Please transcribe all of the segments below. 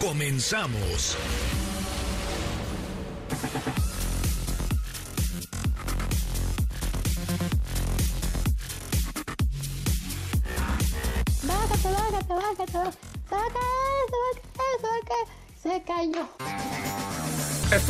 Comenzamos.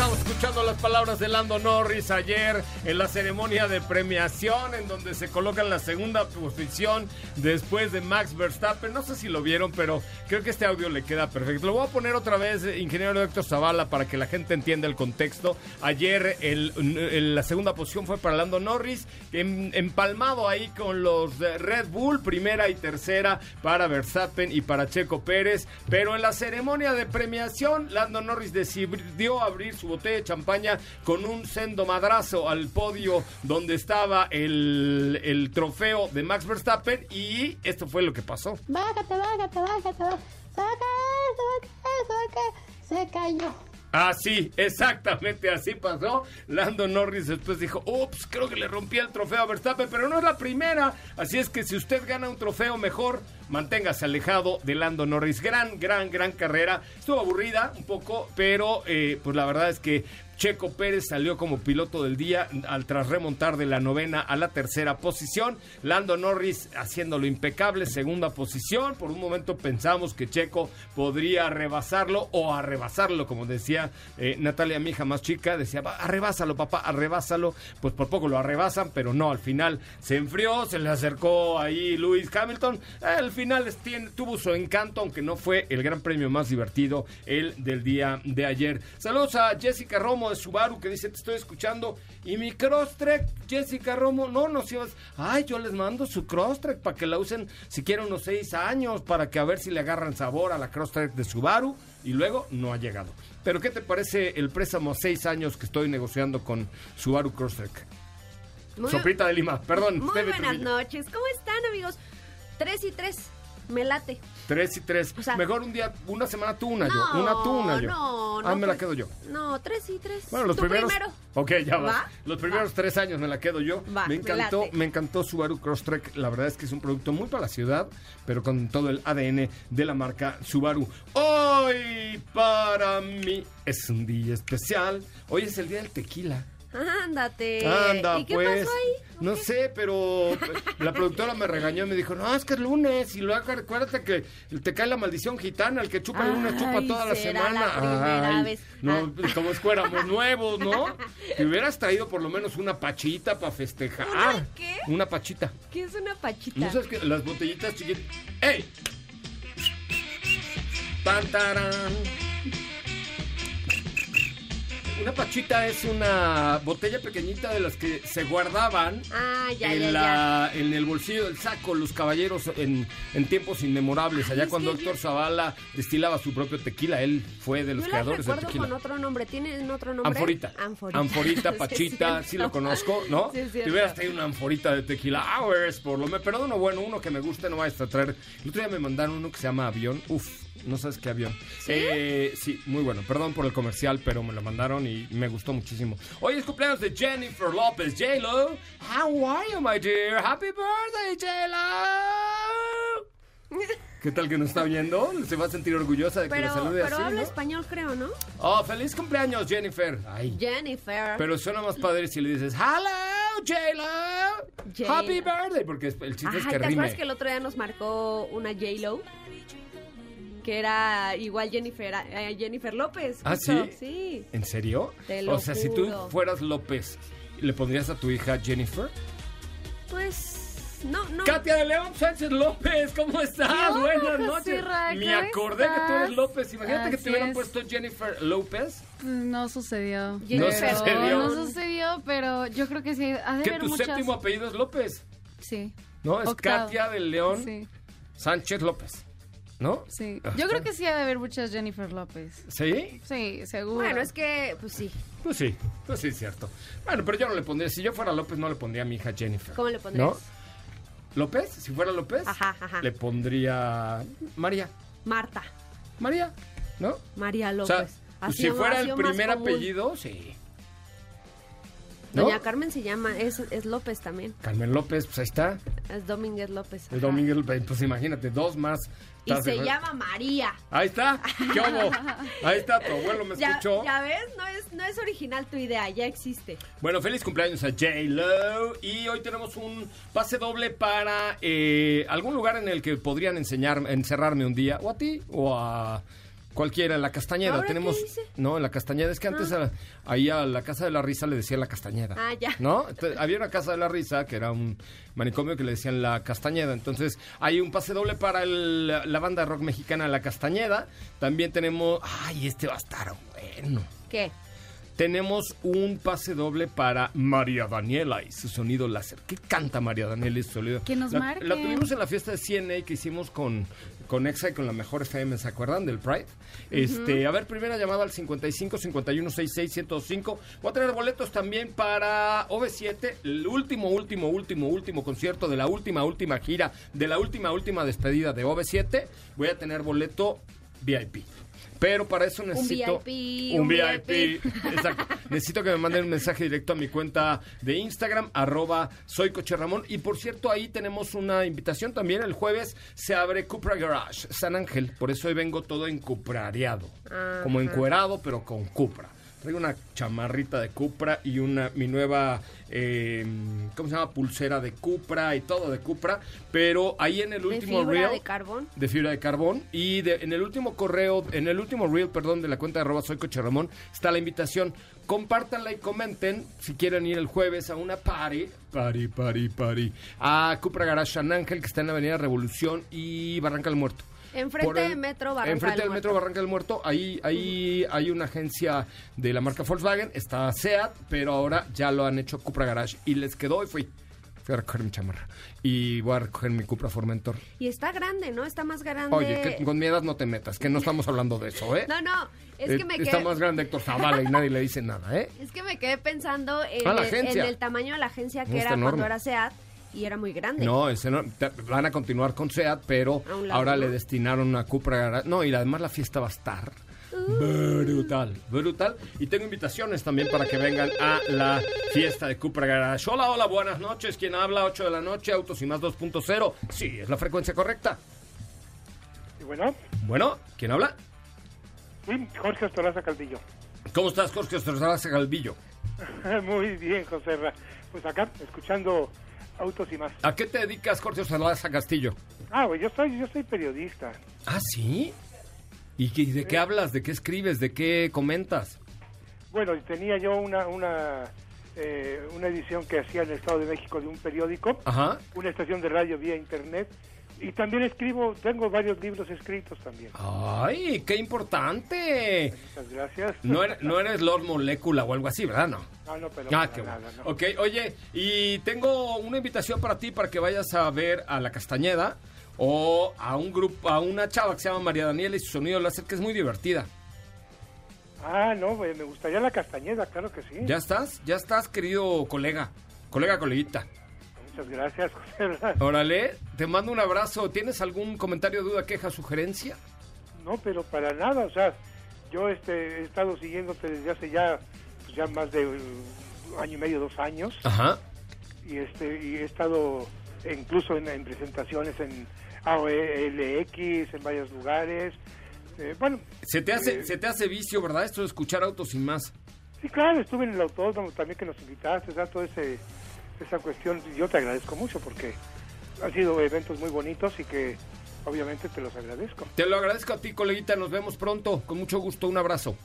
Estamos escuchando las palabras de Lando Norris ayer en la ceremonia de premiación en donde se coloca en la segunda posición después de Max Verstappen. No sé si lo vieron, pero creo que este audio le queda perfecto. Lo voy a poner otra vez, eh, ingeniero Héctor Zavala, para que la gente entienda el contexto. Ayer la segunda posición fue para Lando Norris, em- empalmado ahí con los Red Bull, primera y tercera para Verstappen y para Checo Pérez. Pero en la ceremonia de premiación, Lando Norris decidió abrir su botella de champaña con un sendo madrazo al podio donde estaba el, el trofeo de Max Verstappen y esto fue lo que pasó. Bájate, bájate, bájate, bájate. Eso, saca eso, que se cayó. Así, exactamente así pasó. Lando Norris después dijo, ups, creo que le rompí el trofeo a Verstappen, pero no es la primera. Así es que si usted gana un trofeo mejor, manténgase alejado de Lando Norris. Gran, gran, gran carrera. Estuvo aburrida un poco, pero eh, pues la verdad es que Checo Pérez salió como piloto del día al tras remontar de la novena a la tercera posición. Lando Norris haciéndolo impecable, segunda posición. Por un momento pensamos que Checo podría rebasarlo o arrebasarlo, como decía eh, Natalia, mi hija más chica. Decía, "Va, arrebásalo, papá, arrebásalo. Pues por poco lo arrebasan, pero no, al final se enfrió, se le acercó ahí Lewis Hamilton. Al final tuvo su encanto, aunque no fue el gran premio más divertido, el del día de ayer. Saludos a Jessica Romo de Subaru que dice, te estoy escuchando. Y mi Crosstrek, Jessica Romo, no nos ibas. Ay, yo les mando su Crosstrek para que la usen si quieren unos seis años, para que a ver si le agarran sabor a la Crosstrek de Subaru. Y luego no ha llegado. Pero ¿qué te parece el préstamo a seis años que estoy negociando con Subaru Crosstrek? Muy, Soprita de Lima, perdón. muy buenas Trujillo. noches. ¿Cómo están, amigos? Tres y tres. Me late. Tres y tres. O sea- Mejor un día, una semana tú, una no, yo. Una tú, una yo. No, no. Ah, me la pues- quedo yo. No, tres y tres. Bueno, los Tú primeros. primero. Ok, ya va. ¿Va? Los primeros Va. tres años me la quedo yo. Va, me me encantó, late. me encantó Subaru Crosstrek. La verdad es que es un producto muy para la ciudad, pero con todo el ADN de la marca Subaru. Hoy para mí es un día especial. Hoy es el día del tequila. Ándate. Anda, ¿Y qué pues. pasó ahí? No sé, pero la productora me regañó y me dijo, no, es que es lunes y luego acuérdate que te cae la maldición gitana, el que chupa el lunes chupa toda la semana. la Ay, vez. No, Ah. como es que éramos nuevos, ¿no? Te hubieras traído por lo menos una pachita para festejar. ¿Una qué? Una pachita. ¿Qué es una pachita? ¿No sabes que las botellitas chiquitas? ¡Ey! Tan, tarán. Una pachita es una botella pequeñita de las que se guardaban Ah, ya, en, ya, la- en el bolsillo del saco los caballeros en, en tiempos inmemorables. Allá cuando Héctor Zavala destilaba su propio tequila, él fue de los Yo creadores del tequila. con otro nombre. ¿Tienen otro nombre? Anforita. Anforita. Pachita, sí, lo conozco, ¿no? Sí, Te hubieras traído una anforita de tequila hours, por lo menos. Pero uno bueno, uno que me gusta, no vayas a traer. El otro día me mandaron uno que se llama Avión. Uf, no sabes qué avión. ¿Sí? Eh, sí, muy bueno. Perdón por el comercial, pero me lo mandaron y me gustó muchísimo. Hoy es cumpleaños de Jennifer López. J-Lo, how are you, my dear? Happy birthday, J-Lo. ¿Qué tal que nos está viendo? Se va a sentir orgullosa de que Pero, le salude pero así, habla ¿no? español, creo, ¿no? Oh, feliz cumpleaños, Jennifer. Ay, Jennifer. pero suena más padre si le dices, hello, J-Lo, happy birthday, porque el chiste es ¿te que acuerdas rime. que el otro día nos marcó una J-Lo? Que era igual Jennifer, eh, Jennifer López. ¿Ah, justo. sí? Sí. ¿En serio? Te lo o sea, si tú fueras López, ¿le pondrías a tu hija Jennifer? Pues, no, no. Katia de León Sánchez López, ¿cómo estás? ¿Qué Buenas noches. José Me ¿Cómo acordé que tú eres? López. Imagínate que te hubieran es. puesto Jennifer López. Pues No sucedió. No sucedió. No sucedió, pero yo creo que sí. Ha de Que haber tu muchas. séptimo apellido es López. Sí. ¿No? Es Octavo. Katia de León Sí. Sánchez López. ¿No? Sí. Yo creo que sí ha de haber muchas Jennifer López. ¿Sí? Sí, seguro. Bueno, es que, pues sí. Pues sí, pues sí, es cierto. Bueno, pero yo no le pondría, si yo fuera López, no le pondría a mi hija Jennifer. ¿Cómo le pondrías? ¿No? ¿López? Si fuera López, Ajá, ajá. le pondría María. Marta. María, ¿no? María O López. sea, pues si fuera el primer apellido, sí. ¿No? Doña Carmen se llama, es, es López también. Carmen López, pues ahí está. Es Domínguez López. Ajá. Domínguez, pues imagínate, dos más. Y ¿Estás de se llama María. Ahí está, ¿qué hubo? Ahí está, tu abuelo me Ya, escuchó. ya ves, no es, no es original tu idea, ya existe. Bueno, feliz cumpleaños a J-Lo. Y hoy tenemos un pase doble para eh, algún lugar en el que podrían enseñar, encerrarme un día. O a ti, o a cualquiera. En la Castañeda ¿Ahora qué tenemos. dice? No, en la Castañeda. Es que antes a- ahí a la Casa de la Risa le decían la Castañeda. Ah, ya. ¿No? Entonces, había una Casa de la Risa que era un manicomio que le decían la Castañeda. Entonces, hay un pase doble para el- la banda rock mexicana La Castañeda. También tenemos. Ay, este va a estar bueno. ¿Qué? Tenemos un pase doble para María Daniela y su sonido láser. ¿Qué canta María Daniela y su sonido? Que nos la, marquen. La tuvimos en la fiesta de CNA que hicimos con, con EXA y con la mejor FM, ¿se acuerdan? Del Pride. Este, a ver, primera llamada al 55 51 66 105. Voy a tener boletos también para OV7, el último, último, último, último concierto de la última, última gira, de la última, última despedida de OV7. Voy a tener boleto VIP. Pero para eso necesito VIP, un un VIP. Exacto. Necesito que me manden un mensaje directo a mi cuenta de Instagram, arroba soy Coche Ramón. Y por cierto, ahí tenemos una invitación también. El jueves se abre Cupra Garage, San Ángel. Por eso hoy vengo todo encuprareado. Ajá. Como encuerado, pero con Cupra. Traigo una chamarrita de Cupra y una mi nueva, eh, ¿cómo se llama? Pulsera de Cupra y todo de Cupra. Pero ahí en el ¿De último fibra reel de carbón? de fibra de carbón y de- en el último correo, en el último reel, perdón, de la cuenta de arroba soy Coche Ramón, está la invitación. Compártanla y comenten si quieren ir el jueves a una party, party, party, party, a Cupra Garage San Ángel, que está en la Avenida Revolución y Barranca del Muerto. Enfrente del metro Barranca Enfrente del del metro. Barranca del Muerto, ahí, ahí hay una agencia de la marca Volkswagen, está SEAT, pero ahora ya lo han hecho Cupra Garage y les quedó y fui. Fui a recoger mi chamarra y voy a recoger mi Cupra Formentor. Y está grande, ¿no? Está más grande. Oye, que con mi edad no te metas, que no estamos hablando de eso, ¿eh? No, no, es Eh, que me Está quedé... más grande Héctor Zavala y nadie le dice nada, ¿eh? Es que me quedé pensando en, Ah, el, agencia. en el tamaño de la agencia que Está era enorme. cuando era SEAT y era muy grande. No, ese no- te- van a continuar con SEAT, pero ahora le destinaron una Cupra Garage. No, y además la fiesta va a estar brutal, brutal. Y tengo invitaciones también para que vengan a la fiesta de Cupra Garage. Hola, hola, buenas noches. ¿Quién habla? 8 de la noche, Autos y Más 2.0. Sí, es la frecuencia correcta. Y bueno, Bueno, ¿quién habla? sí, Jorge Ostolaza Caldillo. ¿Cómo estás, Jorge Ostrozalaza Galvillo? Muy bien, José. Pues acá, escuchando autos y más. ¿A qué te dedicas, Jorge Ostrozalaza Castillo? Ah, pues yo soy, yo soy periodista. Ah, ¿sí? ¿Y qué- de qué hablas? ¿De qué escribes? ¿De qué comentas? Bueno, tenía yo una, una, eh, una edición que hacía en el Estado de México de un periódico, Ajá. una estación de radio vía internet, y también escribo, tengo varios libros escritos también. ¡Ay, qué importante! Muchas gracias. No eres, no eres Lord Molecula o algo así, ¿verdad? No. No, no, pero Ah, qué bueno. no. Ok, oye, y tengo una invitación para ti para que vayas a ver a La Castañeda o a un grupo, a una chava que se llama María Daniela y su sonido láser que es muy divertida. Ah, no, me gustaría la castañeda, claro que sí. ¿Ya estás? ¿Ya estás, querido colega? Colega, coleguita. Muchas gracias, José Ra. Órale, te mando un abrazo. ¿Tienes algún comentario, duda, queja, sugerencia? No, pero para nada, o sea, yo este, he estado siguiéndote desde hace ya, pues ya más de un año y medio, dos años, Ajá. y este y he estado incluso en, en presentaciones en AOLX, en varios lugares. Eh, bueno, Se te hace, Eh, se te hace vicio, ¿verdad? Esto de escuchar autos sin más. sí, claro, estuve en el autódromo también que nos invitaste, o sea, toda ese, esa cuestión, yo te agradezco mucho porque han sido eventos muy bonitos y que obviamente te los agradezco. Te lo agradezco a ti, coleguita. Nos vemos pronto. Con mucho gusto. Un abrazo.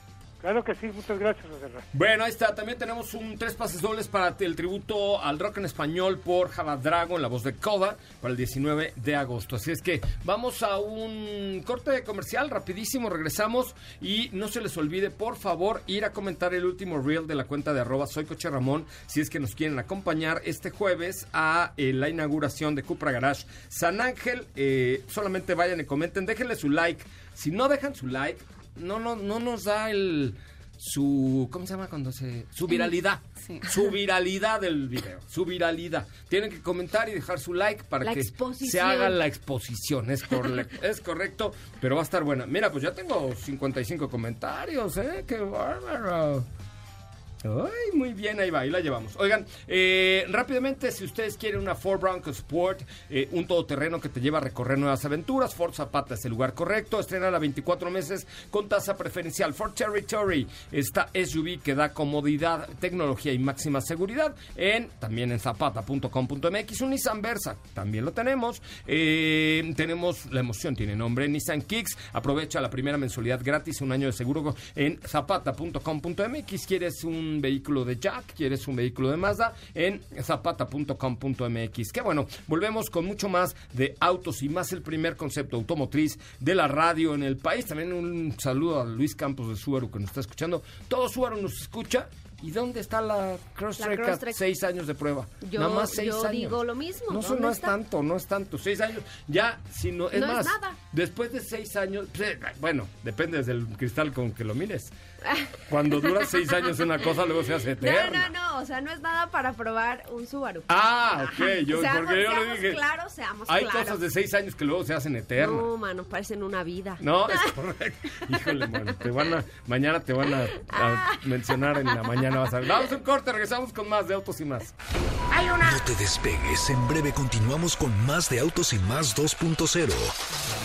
Claro que sí, muchas gracias, José. Bueno, ahí está. También tenemos un tres pases dobles para el tributo al rock en español por Java Dragon, la voz de Coda, para el 19 de agosto. Así es que vamos a un corte comercial rapidísimo, regresamos y no se les olvide, por favor, ir a comentar el último reel de la cuenta de arroba soy Coche Ramón, si es que nos quieren acompañar este jueves a eh, la inauguración de Cupra Garage San Ángel. Eh, solamente vayan y comenten, déjenle su like. Si no dejan su like, no, no, no nos da el su ¿cómo se llama cuando se su viralidad Sí. su viralidad del video su viralidad. Tienen que comentar y dejar su like para La que se haga la exposición. Es correcto es correcto pero va a estar buena. Mira pues ya tengo 55 comentarios eh qué bárbaro Ay, muy bien, ahí va, ahí la llevamos. Oigan, eh, rápidamente, si ustedes quieren una Ford Bronco Sport, eh, un todoterreno que te lleva a recorrer nuevas aventuras, Ford Zapata es el lugar correcto. Estrena a 24 meses con tasa preferencial. Ford Territory, esta SUV que da comodidad, tecnología y máxima seguridad en también en zapata.com.mx. Un Nissan Versa, también lo tenemos. Eh, tenemos la emoción, tiene nombre Nissan Kicks. Aprovecha la primera mensualidad gratis, un año de seguro en zapata.com.mx. ¿Quieres un vehículo de Jack? ¿Quieres un vehículo de Mazda? En zapata.com.mx. Que bueno, volvemos con mucho más de autos y más el primer concepto automotriz de la radio en el país. También un saludo a Luis Campos de Subaru que nos está escuchando. Todo Subaru nos escucha. ¿Y dónde está la Crosstrek? Crosstrek. Seis años de prueba. Yo- Nada más seis yo años. digo lo mismo. No, eso ¿Dónde no es tanto, no es tanto. Seis años, ya, si no, es No es más, nada. después de seis años, pues, bueno, depende del cristal con que lo mires. Cuando dura seis años una cosa, luego se hace No, eterna. no, no, o sea, no es nada para probar un Subaru. Ah, ok, yo, Seamos- porque yo le dije, claros, seamos hay claros. cosas de seis años que luego se hacen eternas. No, mano, parecen una vida. No, es correcto. Híjole, bueno, te van a, mañana te van a, a mencionar en la mañana, vas a ver. Vamos a un corte, regresamos con más de Autos y Más. No te despegues, en breve continuamos con más de Autos y Más 2.0.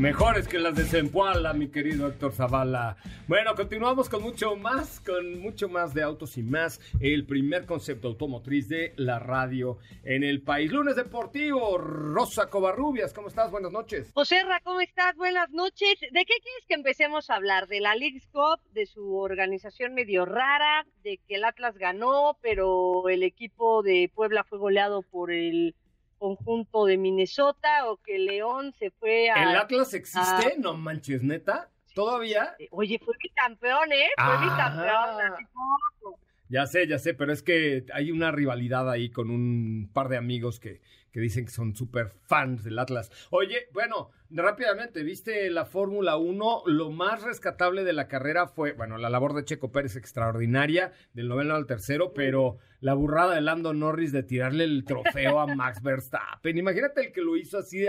Mejores que las de Zempoala, mi querido Héctor Zavala. Bueno, continuamos con mucho más, con mucho más de autos y más. El primer concepto automotriz de la radio en el país. Lunes Deportivo, Rosa Covarrubias, ¿cómo estás? Buenas noches. José Ra, ¿cómo estás? Buenas noches. ¿De qué quieres que empecemos a hablar? ¿De la League's Cup? ¿De su organización medio rara? ¿De que el Atlas ganó, pero el equipo de Puebla fue goleado por el conjunto de Minnesota? ¿O que León se fue a... ¿El Atlas existe? No manches, neta. ¿Todavía? Oye, fue bicampeón, ¿eh? Fue bicampeón. hace poco. Ya sé, ya sé, pero es que hay una rivalidad ahí con un par de amigos que, que dicen que son súper fans del Atlas. Oye, bueno, rápidamente, ¿viste la Fórmula 1? Lo más rescatable de la carrera fue, bueno, la labor de Checo Pérez extraordinaria, del noveno al tercero, pero la burrada de Lando Norris de tirarle el trofeo a Max Verstappen. Imagínate el que lo hizo así,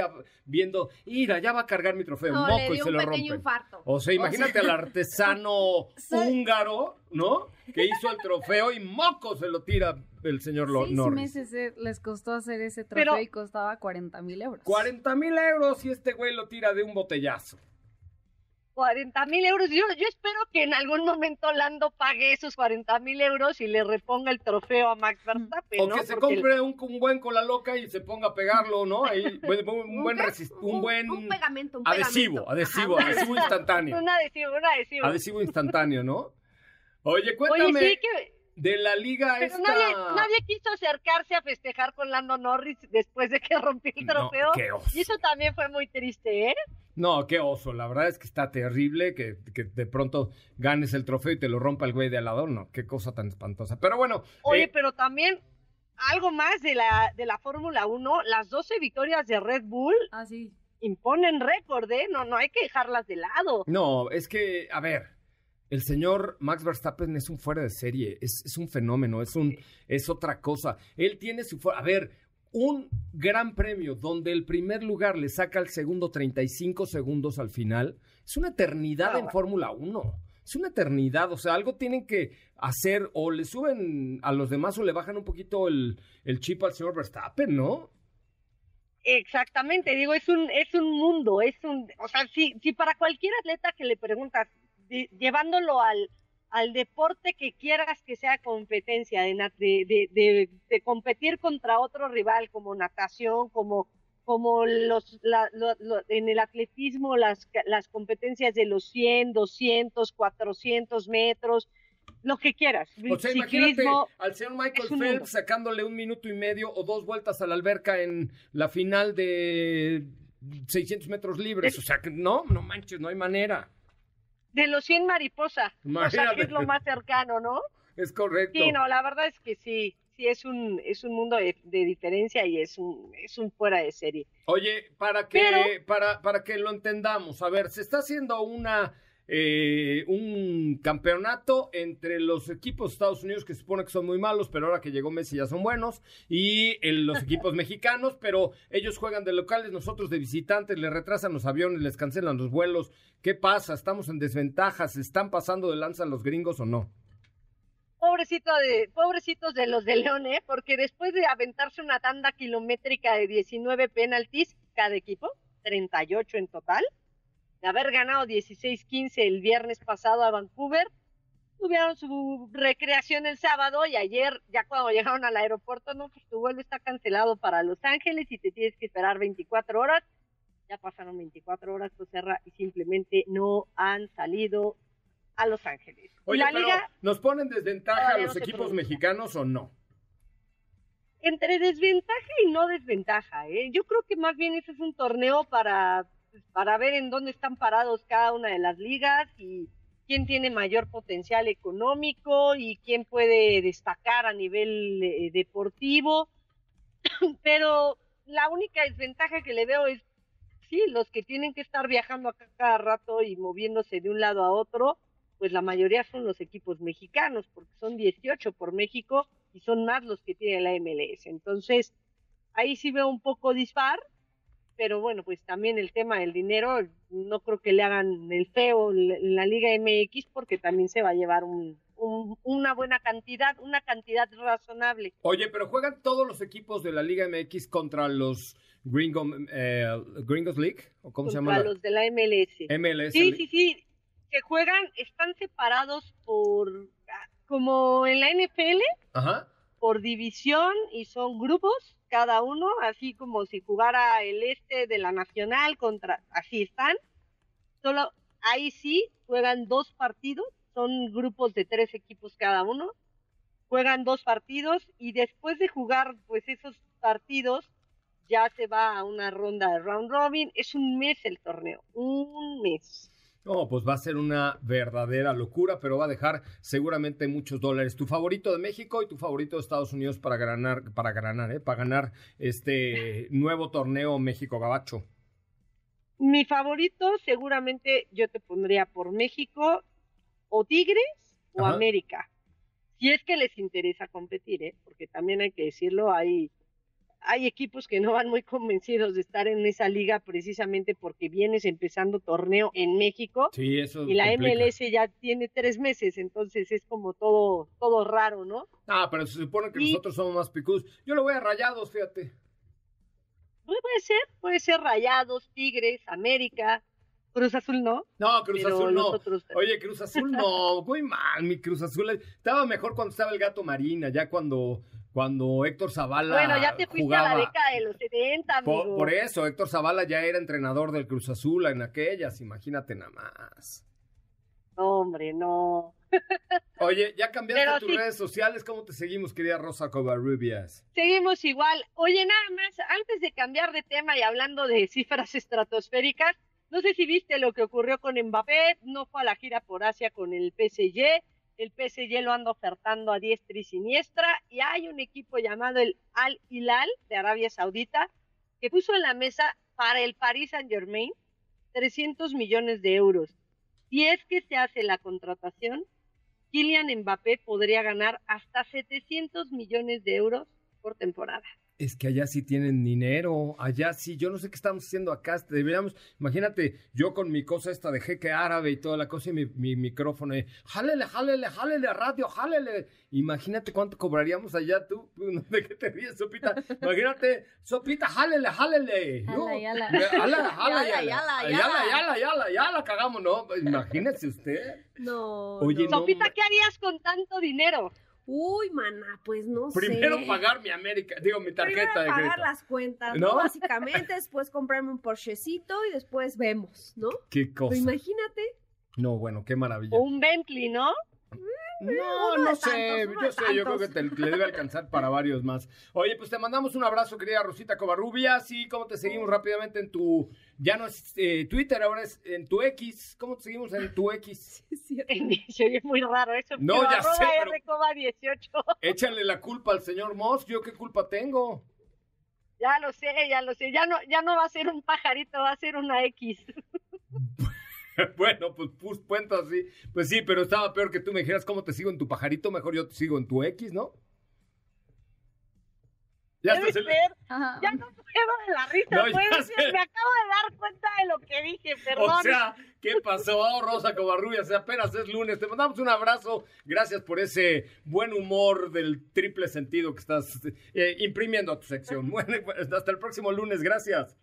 viendo, mira, ya va a cargar mi trofeo, No, le moco, y se un lo infarto. O sea, imagínate al artesano Soy- húngaro, ¿no? Que hizo el trofeo y moco se lo tira el señor Seis Norris. meses eh, les costó hacer ese trofeo Pero- y costaba 40 mil euros. 40 mil euros y este güey lo tira de un botellazo. 40 mil euros. Yo, yo espero que en algún momento Lando pague esos 40 mil euros y le reponga el trofeo a Max Verstappen, O ¿no? que se Porque el- compre un, un buen con la loca y se ponga a pegarlo, ¿no? Ahí, un, un buen, un buen Un pegamento, un adhesivo, pegamento. adhesivo, Ajá. adhesivo instantáneo. Un adhesivo, un adhesivo. Adhesivo instantáneo, ¿no? Oye, Oye, cuéntame sí, que, de la liga pero esta... nadie, nadie quiso acercarse a festejar con Lando Norris después de que rompió el No, trofeo. qué oso. y eso también fue muy triste, ¿eh? No, qué oso. La verdad es que está terrible que, que de pronto ganes el trofeo y te lo rompa el güey de al lado. No, qué cosa tan espantosa. Pero bueno, Oye, eh, pero también algo más de la, de la Fórmula 1, las 12 victorias de Red Bull Ah, sí. imponen récord, ¿eh? No, no hay que dejarlas de lado. no, es que, a ver, el señor Max Verstappen es un fuera de serie, es, es un fenómeno, es un, es otra cosa. Él tiene su. A ver, un gran premio donde el primer lugar le saca al segundo 35 segundos al final, es una eternidad en Fórmula 1. Es una eternidad, o sea, algo tienen que hacer o le suben a los demás o le bajan un poquito el, el chip al señor Verstappen, ¿no? Exactamente, digo, es un, es un mundo, es un, o sea, si, si para cualquier atleta que le preguntas, de- llevándolo al, al deporte que quieras que sea competencia, de, de, de, competir contra otro rival, como natación, como, como los, la- lo- lo- en el atletismo, las, las competencias de los 100, 200, 400 metros, lo que quieras. O sea, imagínate al señor Michael Phelps mundo. sacándole un minuto y medio o dos vueltas a la alberca en la final de 600 metros libres. O sea, que no, no manches, no hay manera. De los 100 mariposa, o sea, Imagínate. que es lo más cercano, ¿no? Es correcto. Sí, no, la verdad es que sí, sí es un es un mundo de, de diferencia y es un es un fuera de serie. Oye, para que, Pero- para, para que lo entendamos, a ver, se está haciendo una eh, un campeonato entre los equipos de Estados Unidos que se supone que son muy malos, pero ahora que llegó Messi ya son buenos, y el- los equipos mexicanos, pero ellos juegan de locales, nosotros de visitantes, les retrasan los aviones, les cancelan los vuelos. ¿Qué pasa? ¿Estamos en desventaja? ¿Se están pasando de lanza los gringos o no? Pobrecito de pobrecitos de los de León, ¿eh? porque después de aventarse una tanda kilométrica de 19 penaltis cada equipo, 38 en total, de haber ganado 16-15 el viernes pasado a Vancouver, tuvieron su recreación el sábado y ayer, ya cuando llegaron al aeropuerto, no, pues tu vuelo está cancelado para Los Ángeles y te tienes que esperar 24 horas. Ya pasaron 24 horas, Joserra, y simplemente no han salido a Los Ángeles. Oye, la pero liga ¿nos ponen desventaja a los no equipos mexicanos o no? entre desventaja y no desventaja, ¿eh? Yo creo que más bien ese es un torneo para, pues, para ver en dónde están parados cada una de las ligas y quién tiene mayor potencial económico y quién puede destacar a nivel eh, deportivo. Pero la única desventaja que le veo es, sí, los que tienen que estar viajando acá cada rato y moviéndose de un lado a otro, pues la mayoría son los equipos mexicanos, porque son 18 por México y son más los que tiene la MLS. Entonces, ahí sí veo un poco dispar, pero bueno, pues también el tema del dinero, no creo que le hagan el feo en la- Liga MX, porque también se va a llevar un, un- una buena cantidad, una cantidad razonable. Oye, pero juegan todos los equipos de la Liga MX contra los Gringo, eh, Gringos League, o cómo se llama? contra los de la MLS. MLS. Sí, sí, sí, que juegan, están separados por, ah, como en la NFL, Ajá. Por división y son grupos cada uno, así como si jugara el este de la nacional contra, así están. Solo ahí sí juegan dos partidos, son grupos de tres equipos cada uno, juegan dos partidos y después de jugar pues esos partidos ya se va a una ronda de round robin. Es un mes el torneo, un mes. No, pues va a ser una verdadera locura, pero va a dejar seguramente muchos dólares. Tu favorito de México y tu favorito de Estados Unidos para ganar, para ganar, ¿eh? Para ganar este nuevo torneo México Gabacho. Mi favorito seguramente yo te pondría por México o Tigres o Ajá. América. Si es que les interesa competir, ¿eh? porque también hay que decirlo, hay, hay equipos que no van muy convencidos de estar en esa liga precisamente porque vienes empezando torneo en México Sí, eso y la complica. MLS ya tiene tres meses, entonces es como todo, todo raro, ¿no? Ah, pero se supone que Y- nosotros somos más picudos. Yo lo voy a rayados, fíjate. Pues Puede ser, puede ser Rayados, Tigres, América, Cruz Azul no. No, Cruz Azul no. otros- Oye, Cruz Azul no, muy mal, mi Cruz Azul. Estaba mejor cuando estaba el gato Marina, ya cuando, cuando Héctor Zavala Bueno, ya te fuiste jugaba. a la década de los 70, Por, amigo. por eso, Héctor Zavala ya era entrenador del Cruz Azul en aquellas, imagínate nada más. No, hombre, no. Oye, ya cambiaste Pero tus sí. redes sociales, ¿cómo te seguimos, querida Rosa Covarrubias? Seguimos igual. Oye, nada más, antes de cambiar de tema y hablando de cifras estratosféricas, no sé si viste lo que ocurrió con Mbappé, no fue a la gira por Asia con el PSG, el PSG lo anda ofertando a diestra y siniestra, y hay un equipo llamado el Al Hilal de Arabia Saudita que puso en la mesa para el Paris Saint Germain 300 millones de euros. Si es que se hace la contratación, Kylian Mbappé podría ganar hasta 700 millones de euros por temporada. Es que allá sí tienen dinero, allá sí, yo no sé qué estamos haciendo acá, deberíamos, imagínate, yo con mi cosa esta de jeque árabe y toda la cosa y mi, mi micrófono, y, jálele, jálele, jálele a radio, jálele. Imagínate cuánto cobraríamos allá tú, ¿de qué te ríes, Sopita? Imagínate, Sopita, jálele, jálele. Ala, ¿no? yala. Jala, jala, Yala, yala, yala, yala, cagamos, ¿no? Imagínese usted. No. Oye, no. Sopita, ¿qué harías con tanto dinero? Uy, mana, pues no sé. Primero pagar mi América, digo, mi tarjeta Primero de pagar crédito. las cuentas, ¿No? ¿no? Básicamente, después comprarme un Porschecito y después vemos, ¿no? Qué cosa. Pero imagínate. No, bueno, qué maravilla. O un Bentley, ¿no? No, no sé, tantos, yo sé, yo creo que te, le debe alcanzar para varios más. Oye, pues te mandamos un abrazo, querida Rosita Covarrubia. Sí, ¿cómo te seguimos rápidamente en tu, ya no es eh, Twitter, ahora es en tu X. ¿Cómo te seguimos en tu X? Es cierto. Se oye muy raro eso. No, pero ya sé, pero- Rcoba 18. Échale la culpa al señor Moss, ¿yo qué culpa tengo? Ya lo sé, ya lo sé. Ya no, ya no va a ser un pajarito, va a ser una X. bueno, pues pus cuento así. Pues sí, pero estaba peor que tú me dijeras cómo te sigo en tu pajarito, mejor yo te sigo en tu X, ¿no? Ya estás en- ser. Ajá. Ya no puedo de la risa. No, ser. Me acabo de dar cuenta de lo que dije, perdón. O sea, ¿qué pasó, Rosa Covarrubia? O sea, apenas es lunes. Te mandamos un abrazo. Gracias por ese buen humor del triple sentido que estás eh, imprimiendo a tu sección. Bueno, pues, hasta el próximo lunes. Gracias.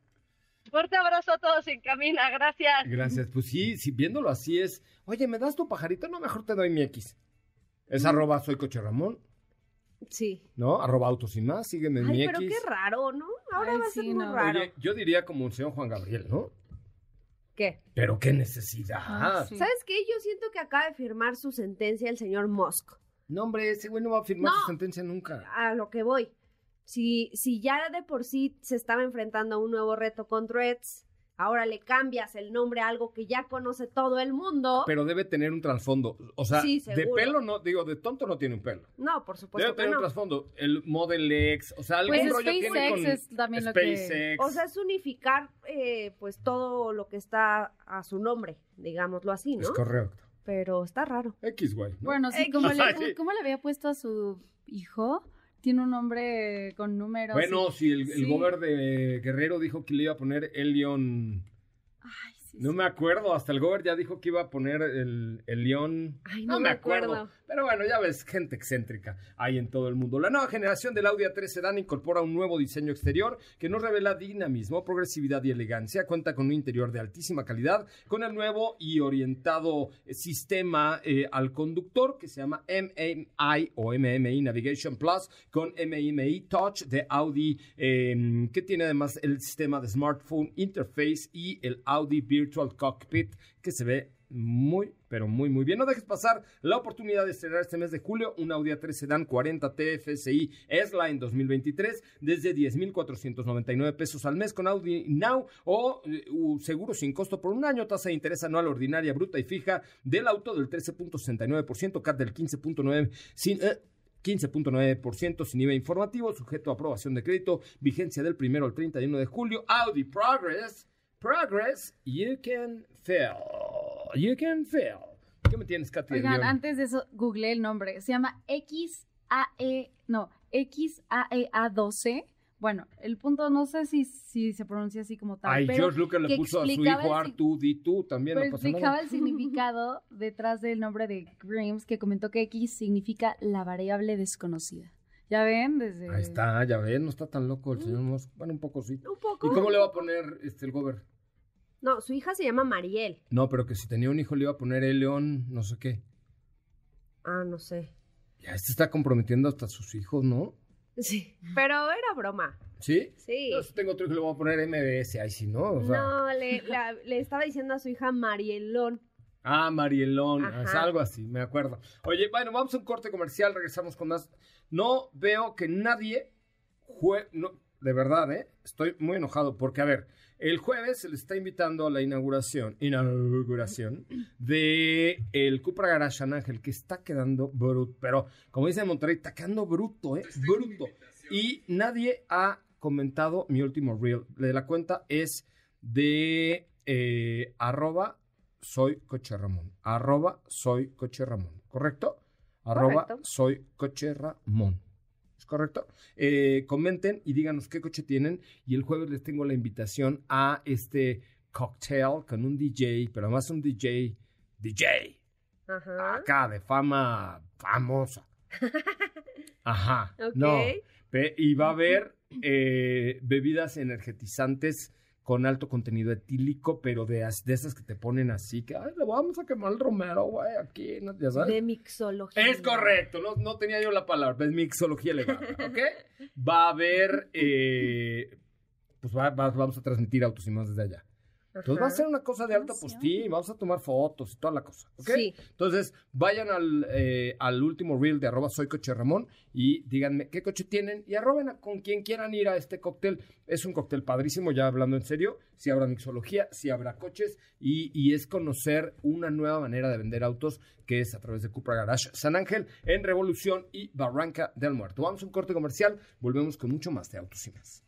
Fuerte abrazo a todos en camina, gracias. Gracias. Pues sí, si viéndolo así es. Oye, ¿me das tu pajarito? No, mejor te doy mi X. Es arroba soy coche Ramón, Sí. ¿no? Arroba autos y más. Sígueme en Ay, mi pero X. qué raro, ¿no? Ahora Ay, va a ser sí, muy no. raro. Oye, yo diría como el señor Juan Gabriel, ¿no? ¿Qué? Pero qué necesidad. Ah, sí. ¿Sabes qué? Yo siento que acaba de firmar su sentencia el señor Musk. No, hombre, ese güey no va a firmar No. su sentencia nunca. A lo que voy. Si, si ya de por sí se estaba enfrentando a un nuevo reto con Threads, ahora le cambias el nombre a algo que ya conoce todo el mundo. Pero debe tener un trasfondo. O sea, Sí, de pelo no, digo, de tonto no tiene un pelo. no, por Debe supuesto que tener un trasfondo. El Model X, o sea, algún Pues rollo tiene SpaceX con es también lo que- SpaceX. O sea, es unificar eh, pues todo lo que está a su nombre, digámoslo así, ¿no? Es correcto. Pero está raro. X, güey. ¿no? Bueno, sí, X. como Ajá, le, sí. ¿cómo le había puesto a su hijo? Tiene un nombre con números. Bueno, si el, el Sí. gober de Guerrero dijo que le iba a poner el león. Ay, sí, No me acuerdo, hasta el gober ya dijo que iba a poner el, el león. Ay, no me acuerdo. Pero bueno, ya ves, gente excéntrica hay en todo el mundo. La nueva generación del Audi A3 Sedan incorpora un nuevo diseño exterior que nos revela dinamismo, progresividad y elegancia. Cuenta con un interior de altísima calidad, con el nuevo y orientado eh, sistema eh, al conductor que se llama MMI o MMI Navigation Plus con MMI Touch de Audi, eh, que tiene además el sistema de smartphone interface y el Audi Virtual Cockpit que se ve muy, pero muy, muy bien. No dejes pasar la oportunidad de estrenar este mes de julio un Audi A3 Sedan 40 TFSI S-Line 2023 desde 10,499 pesos al mes con Audi Now o eh, u- seguro sin costo por un año, tasa de interés anual ordinaria, bruta y fija del auto del 13.69%, CAT del 15.9%, sin... eh, 15.9% sin IVA informativo, sujeto a aprobación de crédito, vigencia del primero al 31 de julio. Audi Progress, Progress, you can fail, you can fail. ¿Qué me tienes, Katy? Oigan, antes de eso, googleé el nombre. Se llama XAE, no, XAEA12. Bueno, el punto, no sé si, si se pronuncia así como tal, Ay, pero George Lucas le puso a su hijo Artu, di tú, también pero no pasa explicaba nada. el significado detrás del nombre de Grims, que comentó que X significa la variable desconocida. ¿Ya ven? Desde... Ahí está, ya ven, no está tan loco el señor Musk. Bueno, un poco sí. Un poco. ¿Y cómo le va a poner este el gober? No, su hija se llama Mariel. No, pero que si tenía un hijo le iba a poner el león, no sé qué. Ah, no sé. Ya este está comprometiendo hasta sus hijos, ¿no? Sí. Pero era broma. ¿Sí? Sí. Yo si tengo otro hijo le voy a poner MBS, ahí sí, ¿no? O sea, No, le, la- le estaba diciendo a su hija Marielón. Ah, Marielón, Ajá. es algo así, me acuerdo. Oye, bueno, vamos a un corte comercial, regresamos con más. No veo que nadie jue... no, de verdad, ¿eh? Estoy muy enojado porque, a ver, el jueves se le está invitando a la inauguración, inauguración de el Cupra Garage San Ángel, que está quedando bruto, pero como dicen en Monterrey, está quedando bruto, ¿eh? Bruto. Y nadie ha comentado mi último reel. De la cuenta es de eh, arroba soy coche Ramón. Arroba soy coche Ramón. ¿Correcto? Arroba Correcto. soy coche Ramón. ¿Es ¿correcto? Eh, comenten y díganos qué coche tienen y el jueves les tengo la invitación a este cocktail con un DJ, pero además un DJ, DJ, Ajá. acá de fama famosa. Ajá. Ok. No. Y va a haber eh, bebidas energetizantes con alto contenido etílico, pero de, as- de esas que te ponen así, que ay, le vamos a quemar el romero, güey, aquí, ¿no? ¿ya sabes? De mixología. Es correcto, no, no tenía yo la palabra, es mixología elevada, ¿ok? Va a haber, eh, pues va- va- vamos a transmitir autos y más desde allá. Entonces va a ser una cosa de alta Emoción. postín, vamos a tomar fotos y toda la cosa, ¿ok? Sí. Entonces, vayan al, eh, al último reel de arroba soy coche Ramón y díganme qué coche tienen y arroben a con quien quieran ir a este cóctel. Es un cóctel padrísimo, ya hablando en serio. Si habrá mixología, si habrá coches y, y es conocer una nueva manera de vender autos que es a través de Cupra Garage San Ángel en Revolución y Barranca del Muerto. Vamos a un corte comercial, volvemos con mucho más de autos y más.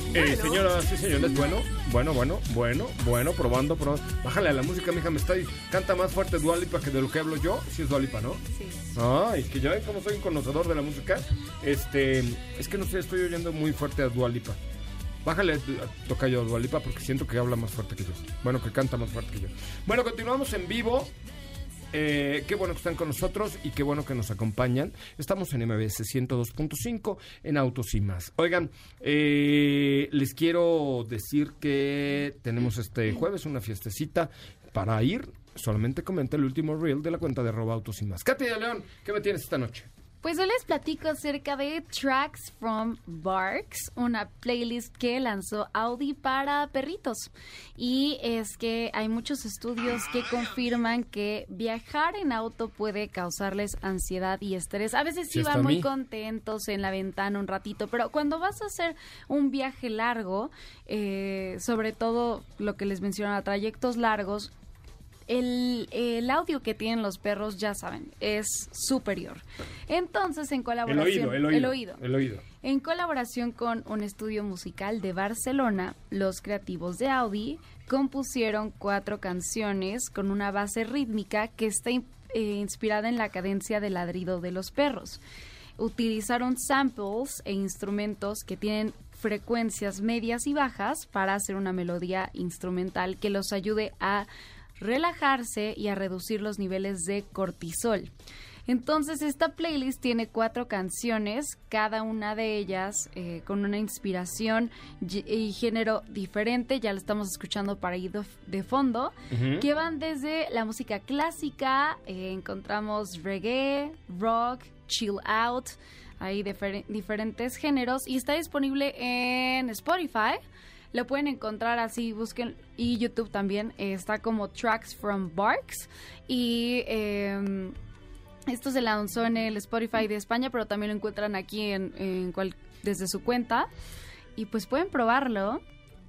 eh, señoras y señores, bueno, bueno, bueno, bueno, bueno, probando, probando. Bájale a la música, mija, me está canta más fuerte Dualipa que de lo que hablo yo. Si es Dualipa, ¿no? Sí. Ay, que ya ven cómo soy un conocedor de la música. Este, es que no sé, estoy oyendo muy fuerte a Dualipa. Bájale, toca yo a Dualipa porque siento que habla más fuerte que yo. Bueno, que canta más fuerte que yo. Bueno, continuamos en vivo. Eh, qué bueno que están con nosotros y qué bueno que nos acompañan. Estamos en MBS 102.5 en Autos y más. Oigan, eh, les quiero decir que tenemos este jueves una fiestecita para ir. Solamente comenta el último reel de la cuenta de arroba Autos y más. Katy de León, ¿qué me tienes esta noche? Pues hoy les platico acerca de Tracks from Barks, una playlist que lanzó Audi para perritos. Y es que hay muchos estudios que confirman que viajar en auto puede causarles ansiedad y estrés. A veces Sí, van muy contentos en la ventana un ratito, pero cuando vas a hacer un viaje largo, eh, sobre todo lo que les mencionaba, trayectos largos, el, el audio que tienen los perros, ya saben, es superior. Entonces, en El colaboración... oído, el oído. el oído. El oído. En colaboración con un estudio musical de Barcelona, los creativos de Audi compusieron cuatro canciones con una base rítmica que está eh, inspirada en la cadencia del ladrido de los perros. Utilizaron samples e instrumentos que tienen frecuencias medias y bajas para hacer una melodía instrumental que los ayude a relajarse y a reducir los niveles de cortisol. Entonces esta playlist tiene cuatro canciones, cada una de ellas eh, con una inspiración y, género diferente, ya lo estamos escuchando para ir de, fondo, que van desde la música clásica, eh, encontramos reggae, rock, chill out, hay difer- diferentes géneros y está disponible en Spotify. Lo pueden encontrar así, busquen, y YouTube también, eh, está como Tracks from Barks. Y eh, esto se lanzó en el Spotify de España, pero también lo encuentran aquí en, en cual- desde su cuenta. Y pues pueden probarlo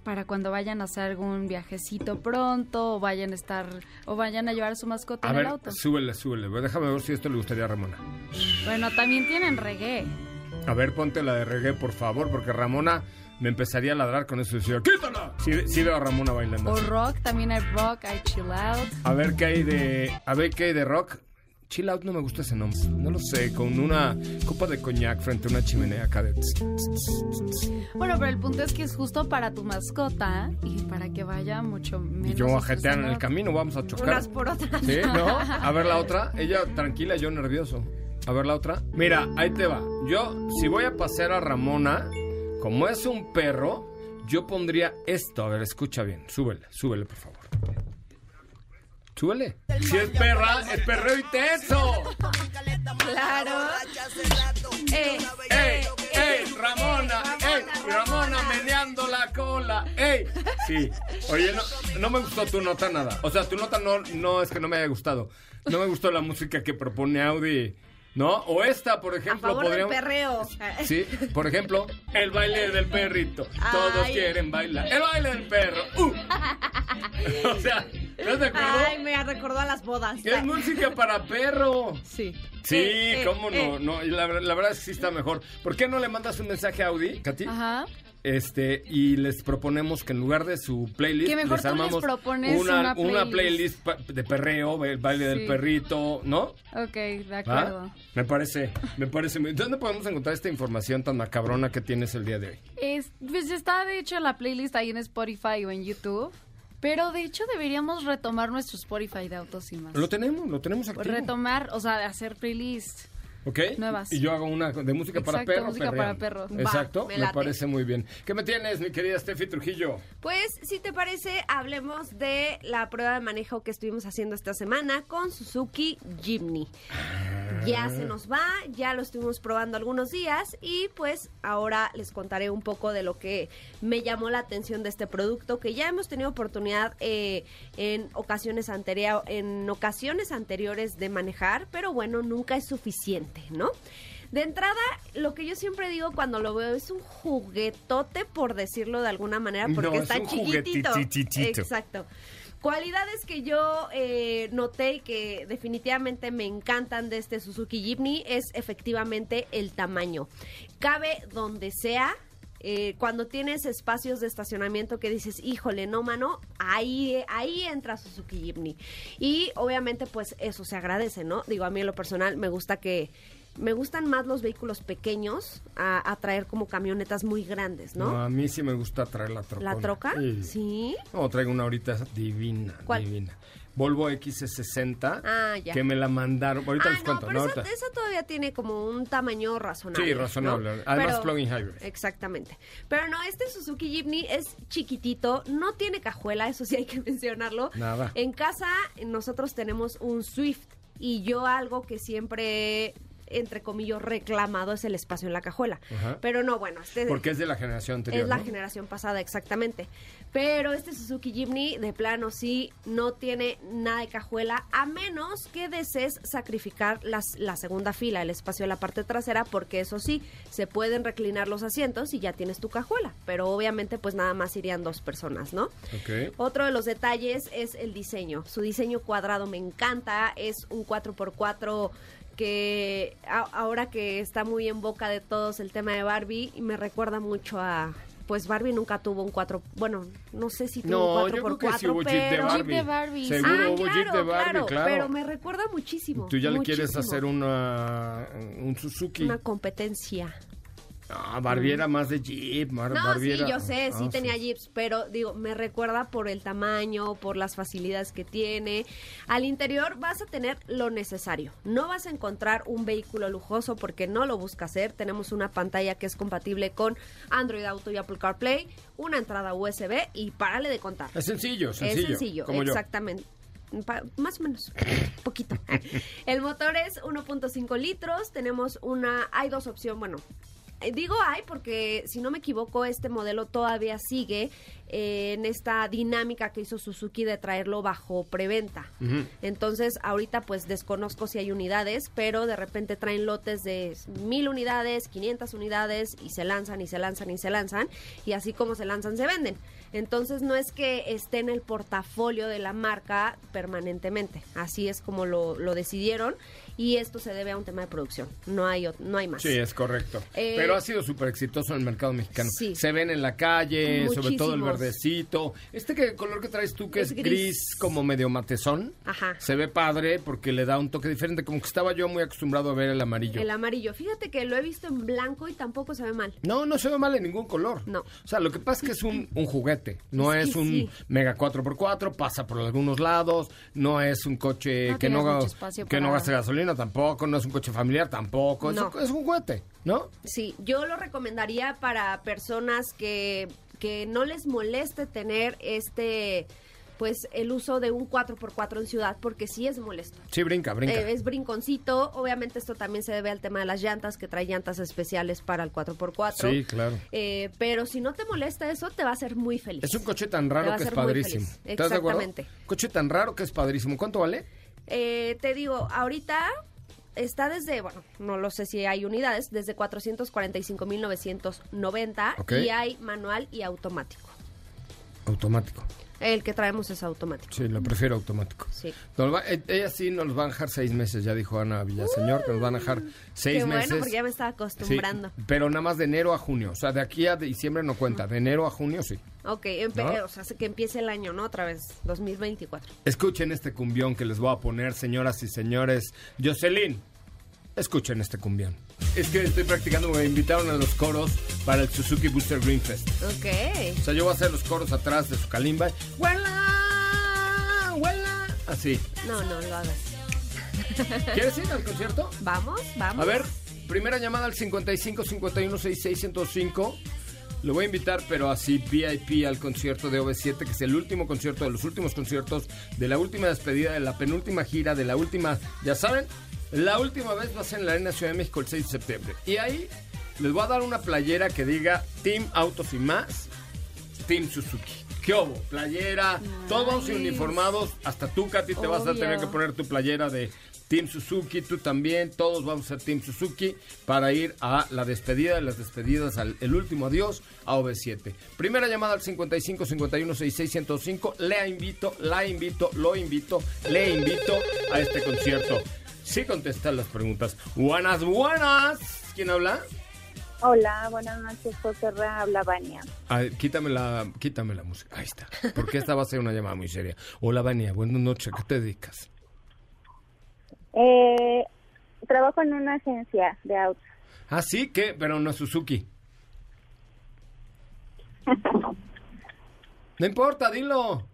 para cuando vayan a hacer algún viajecito pronto o vayan a estar o vayan a llevar a su mascota A en ver, el auto. súbele, súbele. Déjame ver si esto le gustaría a Ramona. Bueno, también tienen reggae. A ver, ponte la de reggae, por favor, porque Ramona me empezaría a ladrar con eso y decía, ¡quítala! Sí, sí veo a Ramona bailando. O rock, también hay rock, hay chill out. A ver qué hay de. A ver qué hay de rock. Chill out no me gusta ese nombre. No lo sé, con una copa de coñac frente a una chimenea acá de. Bueno, pero el punto es que es justo para tu mascota y para que vaya mucho menos. Y yo a jetear en el camino, vamos a chocar. Unas por otras. ¿Sí? ¿No? A ver la otra. Ella tranquila, yo nervioso. A ver la otra. Mira, ahí te va. Yo, si voy a pasear a Ramona, como es un perro, yo pondría esto. A ver, escucha bien. Súbele, súbele, por favor. Súbele. Si es perra, es perreo intenso. Claro. Eh, ¡Ey! ¡Ey! ¡Ramona! ¡Ey! ¡Ramona meneando la cola! ¡Ey! Sí. Oye, no, no me gustó tu nota nada. O sea, tu nota no, no es que no me haya gustado. No me gustó la música que propone Audi. ¿No? O esta, por A ejemplo, favor del podríamos... perreo. Sí, por ejemplo, el baile del perrito. Todos Ay. quieren bailar. El baile del perro. ¡Uh! o sea, ¿estás de acuerdo? Ay, me recordó a las bodas. Es música para perro. Sí. Sí, Eh, eh, cómo no, eh. no, la, la verdad es que sí está mejor. ¿Por qué no le mandas un mensaje a Audi, Katy? Ajá. Este, y les proponemos que en lugar de su playlist, Que mejor les les armamos propones una, una una playlist. playlist pa- de perreo, el baile del Sí. perrito, ¿no? Ok, de acuerdo. Me parece, me parece muy... ¿Dónde podemos encontrar esta información tan macabrona que tienes el día de hoy? Es, pues está de hecho la playlist ahí en Spotify o en YouTube. Pero de hecho deberíamos retomar nuestro Spotify de autos y más. Lo tenemos, lo tenemos activo. retomar, o sea, hacer playlist. ¿Ok? nuevas. Y yo hago una de música para Exacto, perro. música perreando. para perro. Va, Exacto, me parece muy bien. ¿Qué me tienes, mi querida Steffi Trujillo? Pues, si te parece, hablemos de la prueba de manejo que estuvimos haciendo esta semana con Suzuki Jimny. Ya se nos va, ya lo estuvimos probando algunos días y pues ahora les contaré un poco de lo que me llamó la atención de este producto que ya hemos tenido oportunidad eh, en ocasiones anterior, en ocasiones anteriores de manejar, pero bueno, nunca es suficiente, ¿no? De entrada, lo que yo siempre digo cuando lo veo es un juguetote, por decirlo de alguna manera, porque No, es está un chiquitito. Exacto. Cualidades que yo eh, noté y que definitivamente me encantan de este Suzuki Jimny es efectivamente el tamaño. Cabe donde sea. Eh, cuando tienes espacios de estacionamiento que dices, híjole, no, mano, ahí, ahí entra Suzuki Jimny. Y obviamente, pues eso se agradece, ¿no? Digo, a mí en lo personal me gusta que. Me gustan más los vehículos pequeños a, a traer como camionetas muy grandes, ¿no? a mí sí me gusta traer la troca. ¿La troca? Sí. No, traigo una ahorita divina, ¿Cuál? divina. Volvo XC60, Ah, ya. que me la mandaron. Ahorita ah, les cuento, no, pero ¿no? esa, todavía tiene como un tamaño razonable. Sí, razonable. ¿no? Además, plug-in hybrid. Exactamente. Pero no, este Suzuki Jimny es chiquitito, no tiene cajuela, eso sí hay que mencionarlo. Nada. En casa nosotros tenemos un Swift y yo algo que siempre entre comillas reclamado es el espacio en la cajuela. Ajá. Pero no, bueno, este Porque es de la generación anterior, es la ¿no? generación pasada, exactamente. Pero este Suzuki Jimny, de plano, sí, no tiene nada de cajuela, a menos que desees sacrificar las, la segunda fila, el espacio de la parte trasera, porque eso sí, se pueden reclinar los asientos y ya tienes tu cajuela. Pero obviamente, pues nada más irían dos personas, ¿no? Otro de los detalles es el diseño. Su diseño cuadrado me encanta. Es un 4x4 que a- ahora que está muy en boca de todos el tema de Barbie, me recuerda mucho a... Pues Barbie nunca tuvo un 4... Bueno, no sé si tuvo No, un yo 4x4, creo que sí hubo Jeep de pero... Barbie. Jeep de Barbie. Seguro Ah, hubo claro, Jeep de Barbie, claro. claro, Pero me recuerda muchísimo. Tú ya le quieres muchísimo. hacer una, un Suzuki. Una competencia. Ah, Barbie era más de Jeep. Mar- No, sí, yo sé, sí Ah, tenía Jeeps, pero digo, me recuerda por el tamaño, por las facilidades que tiene. Al interior vas a tener lo necesario. No vas a encontrar un vehículo lujoso porque no lo busca hacer. Tenemos una pantalla que es compatible con Android Auto y Apple CarPlay, una entrada USB y párale de contar. Es sencillo, sencillo. Es sencillo, como exactamente. Más o menos, poquito. El motor es 1.5 litros, tenemos una, hay dos opciones, bueno, digo hay porque si no me equivoco este modelo todavía sigue eh, en esta dinámica que hizo Suzuki de traerlo bajo preventa. Entonces ahorita pues desconozco si hay unidades, pero de repente traen lotes de mil unidades, 500 unidades y se lanzan y se lanzan y se lanzan y así como se lanzan se venden. Entonces no es que esté en el portafolio de la marca permanentemente, así es como lo, lo decidieron y esto se debe a un tema de producción, no hay, no hay más. Sí, es correcto. Eh, Pero ha sido súper exitoso en el mercado mexicano. Sí. Se ven en la calle, sobre todo el Muchísimos. Verdecito. Este que, color que traes tú, que es, Es gris. gris. como medio matezón, Ajá. se ve padre porque le da un toque diferente. Como que estaba yo muy acostumbrado a ver el amarillo. El amarillo, fíjate que lo he visto en blanco y tampoco se ve mal. No, no se ve mal en ningún color. No. O sea, lo que pasa es que es un, un juguete. No es un sí. Mega 4x4, pasa por algunos lados. No es un coche No que, no, que no gaste gasolina tampoco. No es un coche familiar tampoco. Es, No. un, es un juguete, ¿no? Sí, yo lo recomendaría para personas que, que no les moleste tener este, pues el uso de un 4x4 en ciudad, porque sí es molesto. Sí, brinca, brinca. Eh, es brinconcito, obviamente esto también se debe al tema de las llantas, que trae llantas especiales para el 4x4. Sí, claro. Eh, pero si no te molesta eso, te va a hacer muy feliz. Es un coche tan raro que es padrísimo. feliz. ¿Estás de acuerdo? Exactamente. Coche tan raro que es padrísimo. ¿Cuánto vale? Eh, te digo, ahorita está desde, bueno, no lo sé si hay unidades, desde 445.990 Ok. y hay manual y automático. Automático. El que traemos es automático. Sí, lo prefiero automático. Sí. Va- eh, ella sí nos va a dejar seis meses, ya dijo Ana Villaseñor, que nos van a dejar seis Qué meses. bueno, porque ya me estaba Sí, acostumbrando. pero nada más de enero a junio. O sea, de aquí a diciembre no cuenta. De enero a junio sí. Ok, empe- ¿No? o sea, que empiece el año, ¿no? Otra vez, 2024. Escuchen este cumbión que les voy a poner, señoras y señores. Jocelyn, escuchen este cumbión. Es que estoy practicando, me invitaron a los coros para el Suzuki Booster Green Fest. Ok. O sea, yo voy a hacer los coros atrás de su calimba. ¡Huela! ¡Huela! Así. No, no lo hagas. ¿Quieres ir al concierto? Vamos, vamos. A ver, primera llamada al 55 51 66 105. Lo voy a invitar, pero así VIP al concierto de OV7, que es el último concierto de los últimos conciertos, de la última despedida, de la penúltima gira, de la última, ya saben, la última vez va a ser en la Arena Ciudad de México el 6 de septiembre. Y ahí les voy a dar una playera que diga Team Autos y más, Team Suzuki. ¿Qué hubo? Playera, todos uniformados, hasta tú, Katy, te vas a tener que poner tu playera de Team Suzuki, tú también, todos vamos a ser Team Suzuki para ir a la despedida de las despedidas, al el último adiós a OV7. Primera llamada al 55 51 66 105. Le invito, la invito, lo invito, le invito a este concierto. Sí contestan las preguntas. Buenas, buenas. ¿Quién habla? Hola, buenas noches, José Ra, habla Vania. Quítame la, quítame la música. Ahí está. Porque esta va a ser una llamada muy seria. Hola, Vania. Buenas noches. ¿A qué te dedicas? Eh, trabajo en una agencia de autos. Ah, sí, ¿qué? Pero no es Suzuki. No importa, dilo.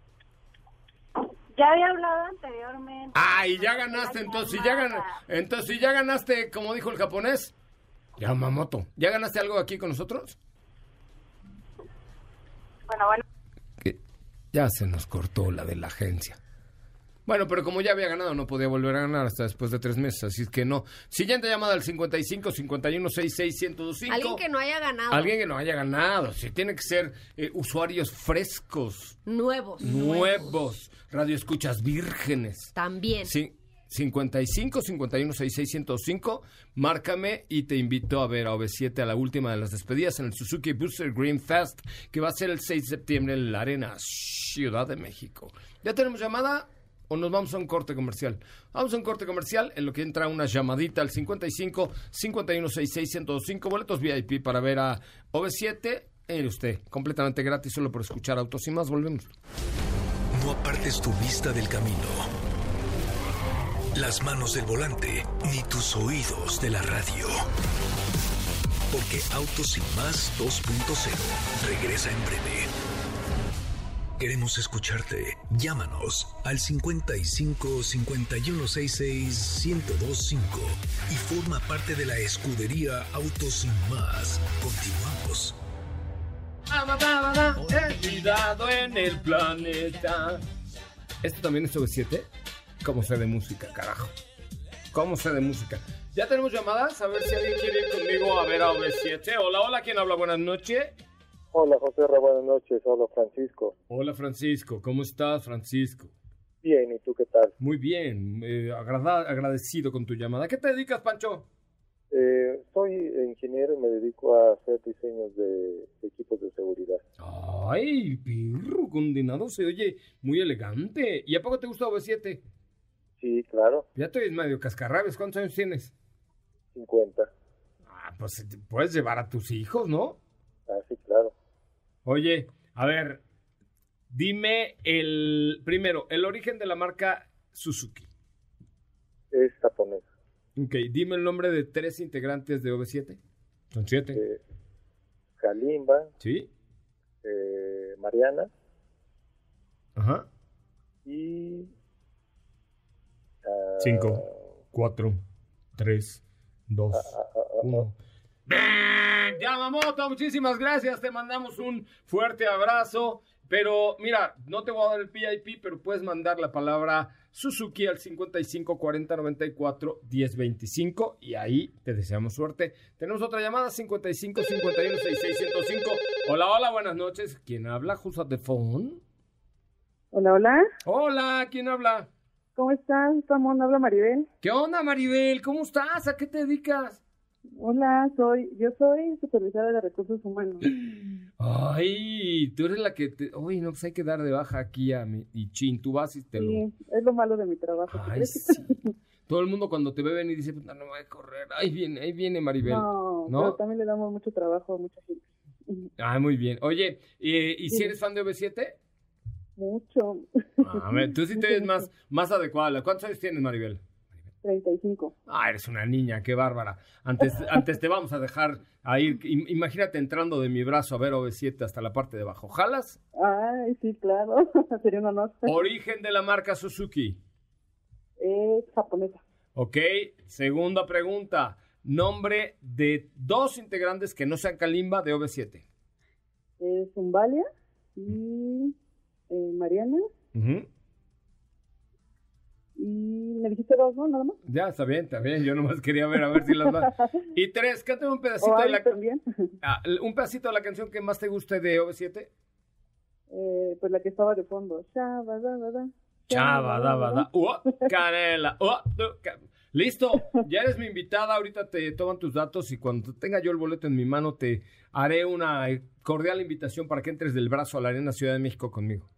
Ya había hablado anteriormente. Ay, ya ganaste, entonces, si ya ganaste, entonces, si ya ganaste, como dijo el japonés, Yamamoto, ¿ya ganaste algo aquí con nosotros? Bueno, bueno, ya se nos cortó la de la agencia. Bueno, pero como ya había ganado, no podía volver a ganar hasta después de tres meses, así que no. Siguiente llamada al 55 51 66 1025. Alguien que no haya ganado. Alguien que no haya ganado. Sí, tiene que ser eh, usuarios frescos, Nuevos. nuevos, radioescuchas vírgenes. También. Sí, 55 51 66 105. Márcame y te invito a ver a OV7 a la última de las despedidas en el Suzuki Booster Green Fest, que va a ser el 6 de septiembre en la Arena Ciudad de México. ¿Ya tenemos llamada? ¿O nos vamos a un corte comercial? Vamos a un corte comercial en lo que entra una llamadita al 55 51 66 105. Boletos VIP para ver a OV7. Mire usted, completamente gratis solo por escuchar Autos y más. Volvemos. No apartes tu vista del camino, las manos del volante, ni tus oídos de la radio. Porque Autos y más 2.0 regresa en breve. Queremos escucharte. Llámanos al 55 5166 1025 y forma parte de la escudería Autos y más. Continuamos. Olvidado en el planeta. ¿Esto también es OV7? ¿Cómo sé de música, carajo? ¿Cómo sé de música? ¿Ya tenemos llamadas? A ver si alguien quiere ir conmigo a ver a OV7. Hola, hola, ¿quién habla? Buenas noches. Hola José buenas noches. Hola Francisco. Hola, Francisco. ¿Cómo estás, Francisco? Bien, ¿y tú qué tal? Muy bien. eh, agradecido con tu llamada. ¿A qué te dedicas, Pancho? Eh, soy ingeniero y me dedico a hacer diseños de equipos de seguridad. Ay, pirro, condenado. Se oye muy elegante. ¿Y a poco te gusta OV7? Sí, claro, Ya te ves medio cascarrabias. ¿Cuántos años tienes? 50. Ah, pues puedes llevar a tus hijos, ¿no? Ah, sí, claro. Oye, a ver, dime el primero, el origen de la marca Suzuki. Es japonés. Ok, dime el nombre de tres integrantes de OV7. Son siete. Eh, Kalimba, ¿Sí? eh, Mariana Ajá. y... ah, Cinco, cuatro, tres, dos, ah, ah, uno. Yamamoto, muchísimas gracias. Te mandamos un fuerte abrazo. Pero mira, no te voy a dar el VIP, pero puedes mandar la palabra Suzuki al 55 40 94 10 25 y ahí te deseamos suerte. Tenemos otra llamada 55 51 66 105. Hola, hola, buenas noches. ¿Quién habla? At the phone? Hola, hola. Hola, ¿quién habla? ¿Cómo estás, Ramón? Habla Maribel. ¿Qué onda, Maribel? ¿Cómo estás? ¿A qué te dedicas? Hola, soy, yo soy supervisora de recursos humanos. Ay, tú eres la que te... Uy, no, pues hay que dar de baja aquí a mi... Y chin, tú vas y te lo... Sí, es lo malo de mi trabajo. Todo el mundo cuando te ve venir dice, puta, no voy a correr. Ahí viene, ahí viene Maribel. No, ¿No? pero también le damos mucho trabajo a mucha gente. Ah, muy bien. Oye, eh, ¿y si eres fan de OV7? Mucho. A ver, tú sí te ves más, más adecuada. ¿Cuántos años tienes, Maribel? 35. Ah, eres una niña, qué bárbara. Antes, antes te vamos a dejar a ir. Im- Imagínate entrando de mi brazo a ver OV7 hasta la parte de abajo. ¿Jalas? Ay, sí, claro. Sería un honor. Origen de la marca Suzuki. Es japonesa. Ok, segunda pregunta. Nombre de dos integrantes que no sean Kalimba de OV7. Es Umbalia y eh, Mariana. Ujú. Y me dijiste dos, ¿no? Nada más. Ya, está bien, está bien. Yo nomás quería ver a ver si las vas. Y tres, cántame un pedacito de la también. ah, un pedacito de la canción que más te guste de OV7. Eh, pues la que estaba de fondo. Shabadabada, Chava, da, ba, da. shabadabada. Oh, canela. Ca- Listo, ya eres mi invitada. Ahorita te toman tus datos y cuando tenga yo el boleto en mi mano te haré una cordial invitación para que entres del brazo a la Arena Ciudad de México conmigo.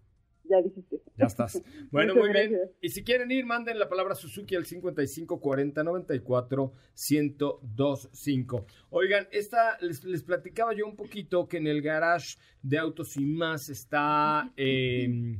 Ya dijiste. Ya estás. Bueno, Muchas muy bien. Y si quieren ir, manden la palabra Suzuki al 55 40 94 1025. Oigan, esta les, les platicaba yo un poquito que en el garage de Autos y Más está eh,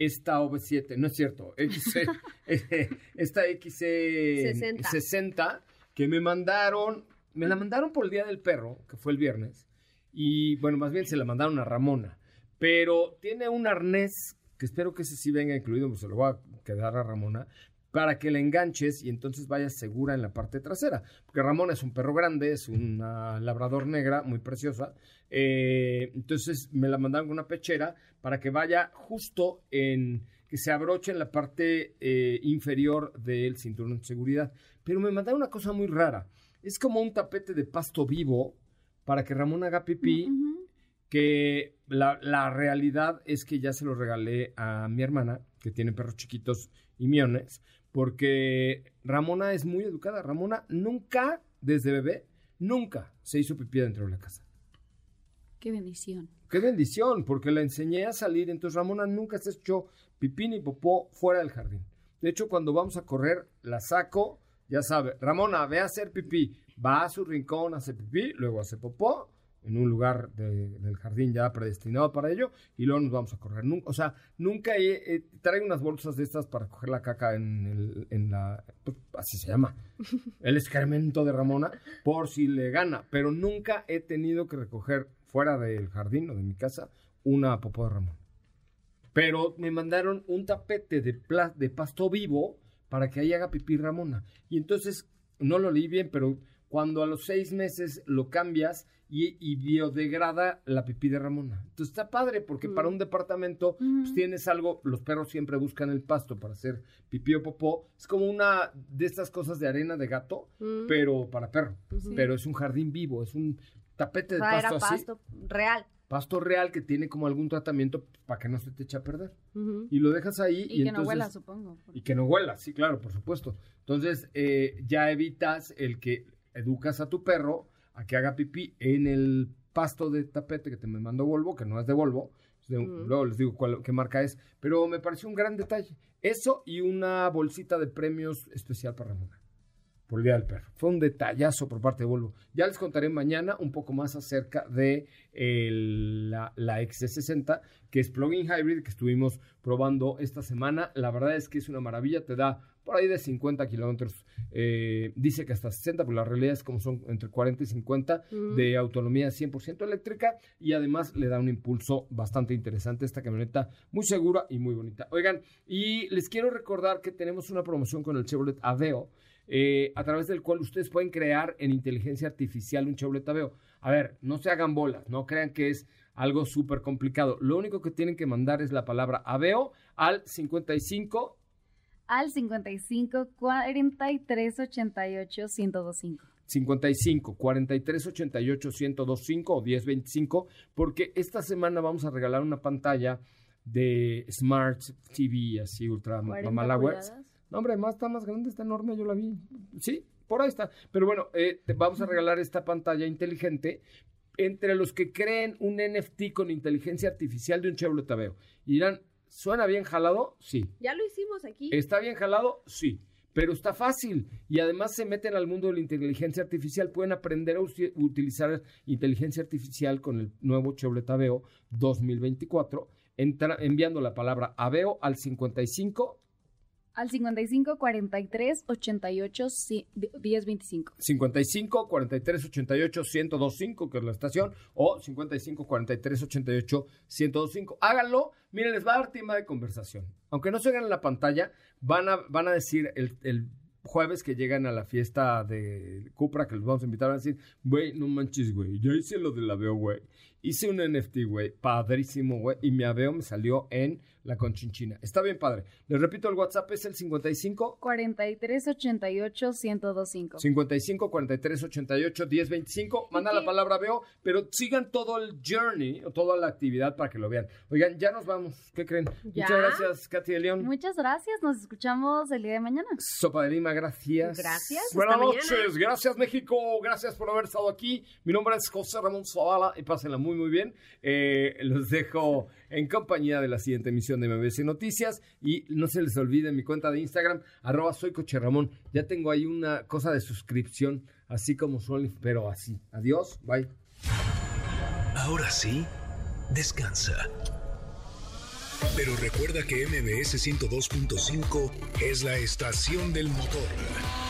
esta OV7, no es cierto, XC, eh, esta XC60 60 que me mandaron, me la mandaron por el Día del Perro, que fue el viernes, y bueno, más bien se la mandaron a Ramona, pero tiene un arnés que espero que ese sí venga incluido, pues se lo voy a quedar a Ramona, para que la enganches y entonces vayas segura en la parte trasera. Porque Ramona es un perro grande, es una labrador negra muy preciosa. eh, entonces me la mandaron con una pechera para que vaya justo en que se abroche en la parte eh, inferior del cinturón de seguridad. Pero me mandaron una cosa muy rara. Es como un tapete de pasto vivo para que Ramón haga pipí que la, la realidad es que ya se lo regalé a mi hermana, que tiene perros chiquitos y miones, porque Ramona es muy educada. Ramona nunca, desde bebé, nunca se hizo pipí dentro de la casa. Qué bendición. Qué bendición, porque la enseñé a salir, entonces Ramona nunca se echó pipí ni popó fuera del jardín. De hecho, cuando vamos a correr, la saco, ya sabe, Ramona, ve a hacer pipí, va a su rincón, hace pipí, luego hace popó, en un lugar de- del jardín ya predestinado para ello, y luego nos vamos a correr. Nun- o sea, nunca he, he- traigo unas bolsas de estas para coger la caca en, el- en la, pues, así se llama, el excremento de Ramona, por si le gana, pero nunca he tenido que recoger fuera del jardín o de mi casa una popó de Ramón. Pero me mandaron un tapete de, pla- de pasto vivo para que ahí haga pipí Ramona. Y entonces, no lo leí bien, pero cuando a los seis meses lo cambias y, y biodegrada la pipí de Ramona. Entonces está padre porque para un departamento pues, tienes algo, los perros siempre buscan el pasto para hacer pipí o popó. Es como una de estas cosas de arena de gato, Mm. pero para perro. Pero es un jardín vivo, es un tapete O de sea, pasto era así. pasto real. Pasto real que tiene como algún tratamiento para que no se te eche a perder. Y lo dejas ahí. Y, Y, que no huela, supongo. Y que no huela, sí, claro, por supuesto. Entonces, eh, ya evitas el que educas a tu perro a que haga pipí en el pasto de tapete que te me mandó Volvo, que no es de Volvo. de Mm. Luego les digo cuál, qué marca es. Pero me pareció un gran detalle. Eso y una bolsita de premios especial para Ramona. Por el Día del Perro. Fue un detallazo por parte de Volvo. Ya les contaré mañana un poco más acerca de el- la, la XC60, que es plug-in hybrid, que estuvimos probando esta semana. La verdad es que es una maravilla, te da por ahí de 50 kilómetros. Eh, dice que hasta 60, pero la realidad es como son entre 40 y 50 Mm. de autonomía 100% eléctrica y además le da un impulso bastante interesante esta camioneta, muy segura y muy bonita. Oigan, y les quiero recordar que tenemos una promoción con el Chevrolet Aveo, eh, a través del cual ustedes pueden crear en inteligencia artificial un Chevrolet Aveo. A ver, no se hagan bolas, no crean que es algo súper complicado. Lo único que tienen que mandar es la palabra Aveo al 55 Al 55 43 88 1025. 55 43 88 1025 o 1025 porque esta semana vamos a regalar una pantalla de Smart TV así ultra 40 mamalagüe. pulgadas. No, hombre, más está más grande, está enorme, yo la vi. Sí, por ahí está. Pero bueno, eh, te vamos a regalar esta pantalla inteligente entre los que creen un NFT con inteligencia artificial de un Chevrolet Aveo. Y dirán, ¿suena bien jalado? Sí. Ya lo hicimos aquí. ¿Está bien jalado? Sí. Pero está fácil y además se meten al mundo de la inteligencia artificial. Pueden aprender a utilizar inteligencia artificial con el nuevo Chevrolet Aveo 2024, entra- enviando la palabra Aveo al 55 Al 55 43 88 10 25. 55 43 88 1025, que es la estación, o 55 43 88 1025. Háganlo, miren, les va a dar tema de conversación. Aunque no se vean en la pantalla, van a, van a decir el, el jueves que llegan a la fiesta de Cupra, que los vamos a invitar, van a decir, güey, no manches, güey, yo hice lo del aveo, güey. Hice un NFT, güey, padrísimo, güey, y mi aveo me salió en la conchinchina. Está bien padre. Les repito, el WhatsApp es el 55 43 88 1025. 55 43 88 10 25. Manda la palabra veo, pero sigan todo el journey o toda la actividad para que lo vean. Oigan, ya nos vamos. ¿Qué creen? ¿Ya? Muchas gracias, Katy de León. Muchas gracias, nos escuchamos el día de mañana. Sopa de Lima, gracias. Gracias, Buenas noches, mañana. gracias México, gracias por haber estado aquí. Mi nombre es José Ramón Zavala y pásenla muy, muy bien. Eh, los dejo en compañía de la siguiente emisión de MBC Noticias y no se les olvide mi cuenta de Instagram, arroba soy. Ya tengo ahí una cosa de suscripción, así como suele, pero así. Adiós, bye. Ahora sí, descansa. Pero recuerda que MBS 102.5 es la estación del motor.